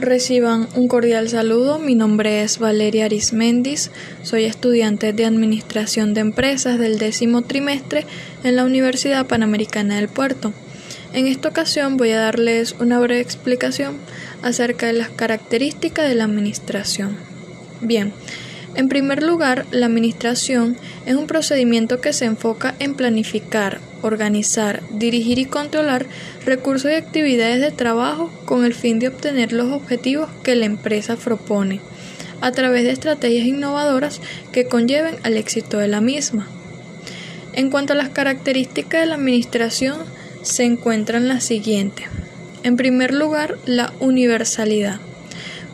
Reciban un cordial saludo. Mi nombre es Valeria Arismendis. Soy estudiante de Administración de Empresas del décimo trimestre en la Universidad Panamericana del Puerto. En esta ocasión voy a darles una breve explicación acerca de las características de la administración. Bien, en primer lugar, la administración es un procedimiento que se enfoca en planificar, organizar, dirigir y controlar recursos y actividades de trabajo con el fin de obtener los objetivos que la empresa propone, a través de estrategias innovadoras que conlleven al éxito de la misma. En cuanto a las características de la administración, se encuentran las siguientes. En primer lugar, la universalidad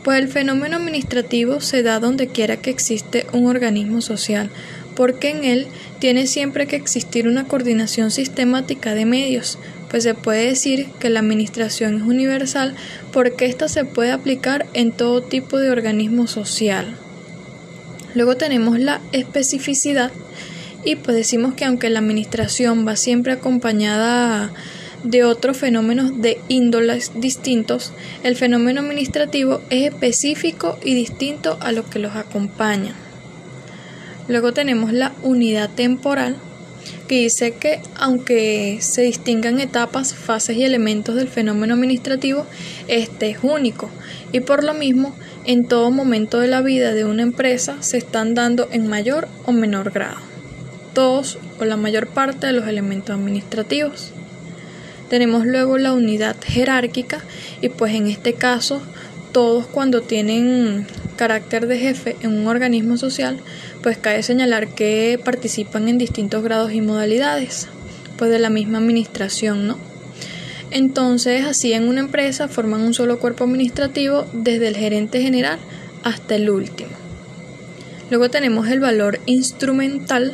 pues el fenómeno administrativo se da donde quiera que existe un organismo social, porque en él tiene siempre que existir una coordinación sistemática de medios, pues se puede decir que la administración es universal porque ésta se puede aplicar en todo tipo de organismo social. Luego tenemos la especificidad y pues decimos que aunque la administración va siempre acompañada de otros fenómenos de índoles distintos, el fenómeno administrativo es específico y distinto a lo que los acompaña. Luego tenemos la unidad temporal, que dice que aunque se distingan etapas, fases y elementos del fenómeno administrativo, este es único y por lo mismo en todo momento de la vida de una empresa se están dando en mayor o menor grado todos o la mayor parte de los elementos administrativos. Tenemos luego la unidad jerárquica y pues en este caso todos cuando tienen carácter de jefe en un organismo social, pues cabe señalar que participan en distintos grados y modalidades, pues de la misma administración, ¿no? Entonces, así en una empresa forman un solo cuerpo administrativo desde el gerente general hasta el último. Luego tenemos el valor instrumental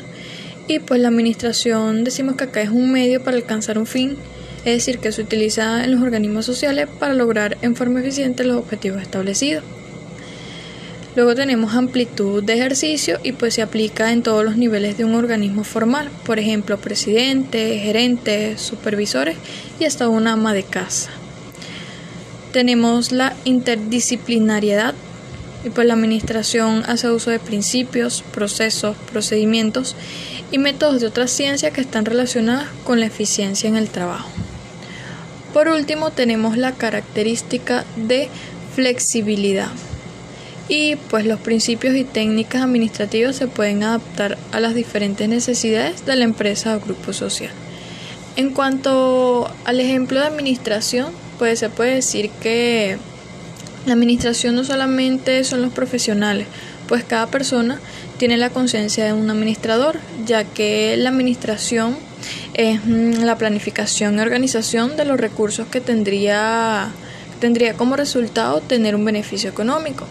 y pues la administración decimos que acá es un medio para alcanzar un fin es decir, que se utiliza en los organismos sociales para lograr en forma eficiente los objetivos establecidos. Luego tenemos amplitud de ejercicio y pues se aplica en todos los niveles de un organismo formal, por ejemplo, presidente, gerente, supervisores y hasta una ama de casa. Tenemos la interdisciplinariedad y pues la administración hace uso de principios, procesos, procedimientos y métodos de otras ciencias que están relacionadas con la eficiencia en el trabajo. Por último, tenemos la característica de flexibilidad. Y pues los principios y técnicas administrativas se pueden adaptar a las diferentes necesidades de la empresa o grupo social. En cuanto al ejemplo de administración, pues se puede decir que la administración no solamente son los profesionales, pues cada persona tiene la conciencia de un administrador, ya que la administración es mm, la planificación y organización de los recursos que tendría, tendría como resultado tener un beneficio económico.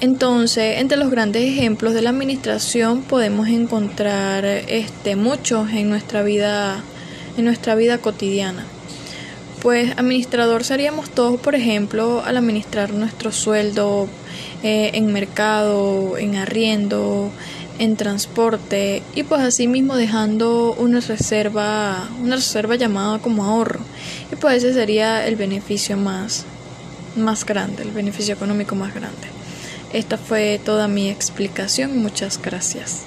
Entonces, entre los grandes ejemplos de la administración podemos encontrar este, muchos en nuestra vida, en nuestra vida cotidiana. Pues administrador seríamos todos, por ejemplo, al administrar nuestro sueldo eh, en mercado, en arriendo, en transporte y pues así mismo dejando una reserva, una reserva llamada como ahorro. Y pues ese sería el beneficio más, más grande, el beneficio económico más grande. Esta fue toda mi explicación. Muchas gracias.